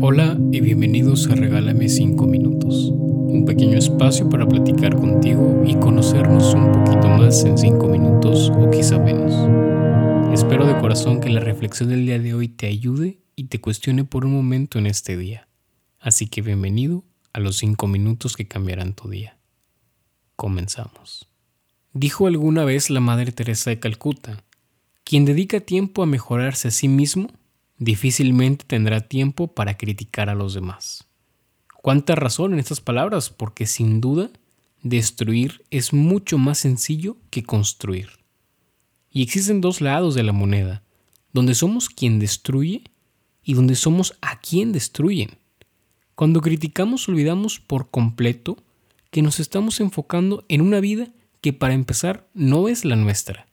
Hola y bienvenidos a Regálame 5 minutos, un pequeño espacio para platicar contigo y conocernos un poquito más en 5 minutos o quizá menos. Espero de corazón que la reflexión del día de hoy te ayude y te cuestione por un momento en este día. Así que bienvenido a los 5 minutos que cambiarán tu día. Comenzamos. Dijo alguna vez la Madre Teresa de Calcuta, quien dedica tiempo a mejorarse a sí mismo difícilmente tendrá tiempo para criticar a los demás. ¿Cuánta razón en estas palabras? Porque sin duda, destruir es mucho más sencillo que construir. Y existen dos lados de la moneda, donde somos quien destruye y donde somos a quien destruyen. Cuando criticamos olvidamos por completo que nos estamos enfocando en una vida que para empezar no es la nuestra,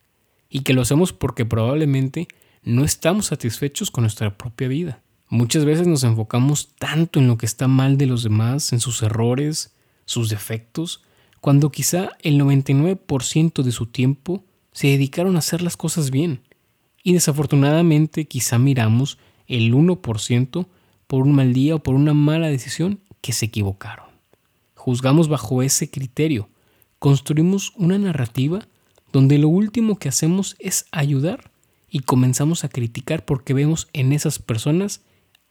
y que lo hacemos porque probablemente no estamos satisfechos con nuestra propia vida. Muchas veces nos enfocamos tanto en lo que está mal de los demás, en sus errores, sus defectos, cuando quizá el 99% de su tiempo se dedicaron a hacer las cosas bien. Y desafortunadamente quizá miramos el 1% por un mal día o por una mala decisión que se equivocaron. Juzgamos bajo ese criterio. Construimos una narrativa donde lo último que hacemos es ayudar y comenzamos a criticar porque vemos en esas personas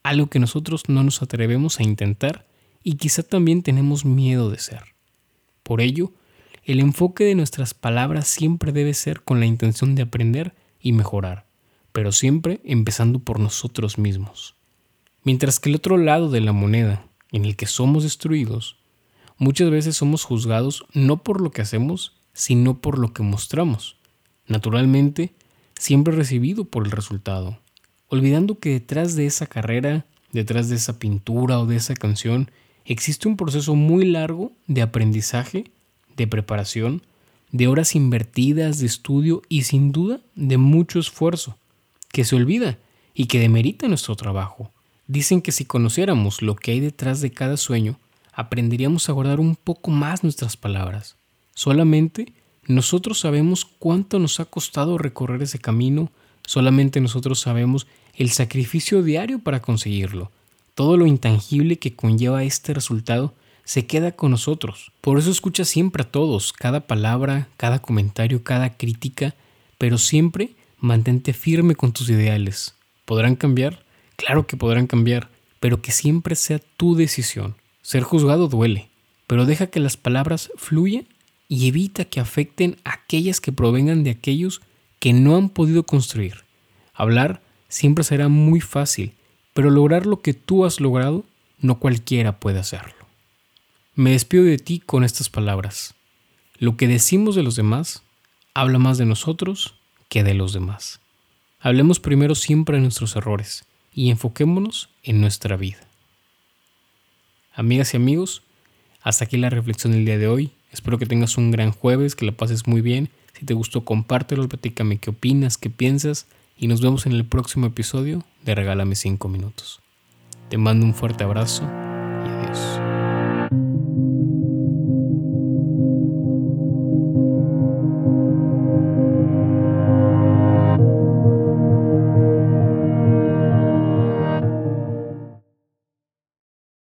algo que nosotros no nos atrevemos a intentar y quizá también tenemos miedo de ser. Por ello, el enfoque de nuestras palabras siempre debe ser con la intención de aprender y mejorar, pero siempre empezando por nosotros mismos. Mientras que el otro lado de la moneda, en el que somos destruidos, muchas veces somos juzgados no por lo que hacemos, sino por lo que mostramos. Naturalmente, siempre recibido por el resultado, olvidando que detrás de esa carrera, detrás de esa pintura o de esa canción, existe un proceso muy largo de aprendizaje, de preparación, de horas invertidas, de estudio y sin duda de mucho esfuerzo, que se olvida y que demerita nuestro trabajo. Dicen que si conociéramos lo que hay detrás de cada sueño, aprenderíamos a guardar un poco más nuestras palabras. Solamente nosotros sabemos cuánto nos ha costado recorrer ese camino, solamente nosotros sabemos el sacrificio diario para conseguirlo. Todo lo intangible que conlleva este resultado se queda con nosotros. Por eso escucha siempre a todos, cada palabra, cada comentario, cada crítica, pero siempre mantente firme con tus ideales. ¿Podrán cambiar? Claro que podrán cambiar, pero que siempre sea tu decisión. Ser juzgado duele, pero deja que las palabras fluyan y evita que afecten aquellas que provengan de aquellos que no han podido construir. Hablar siempre será muy fácil, pero lograr lo que tú has logrado, no cualquiera puede hacerlo. Me despido de ti con estas palabras. Lo que decimos de los demás habla más de nosotros que de los demás. Hablemos primero siempre de nuestros errores y enfoquémonos en nuestra vida. Amigas y amigos, hasta aquí la reflexión del día de hoy. Espero que tengas un gran jueves, que la pases muy bien. Si te gustó, compártelo, platícame qué opinas, qué piensas y nos vemos en el próximo episodio de Regálame 5 minutos. Te mando un fuerte abrazo y adiós.